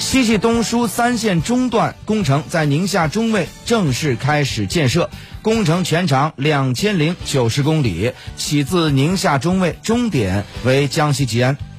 西气东输三线中段工程在宁夏中卫正式开始建设工程全长两千零九十公里起自宁夏中卫终点为江西吉安。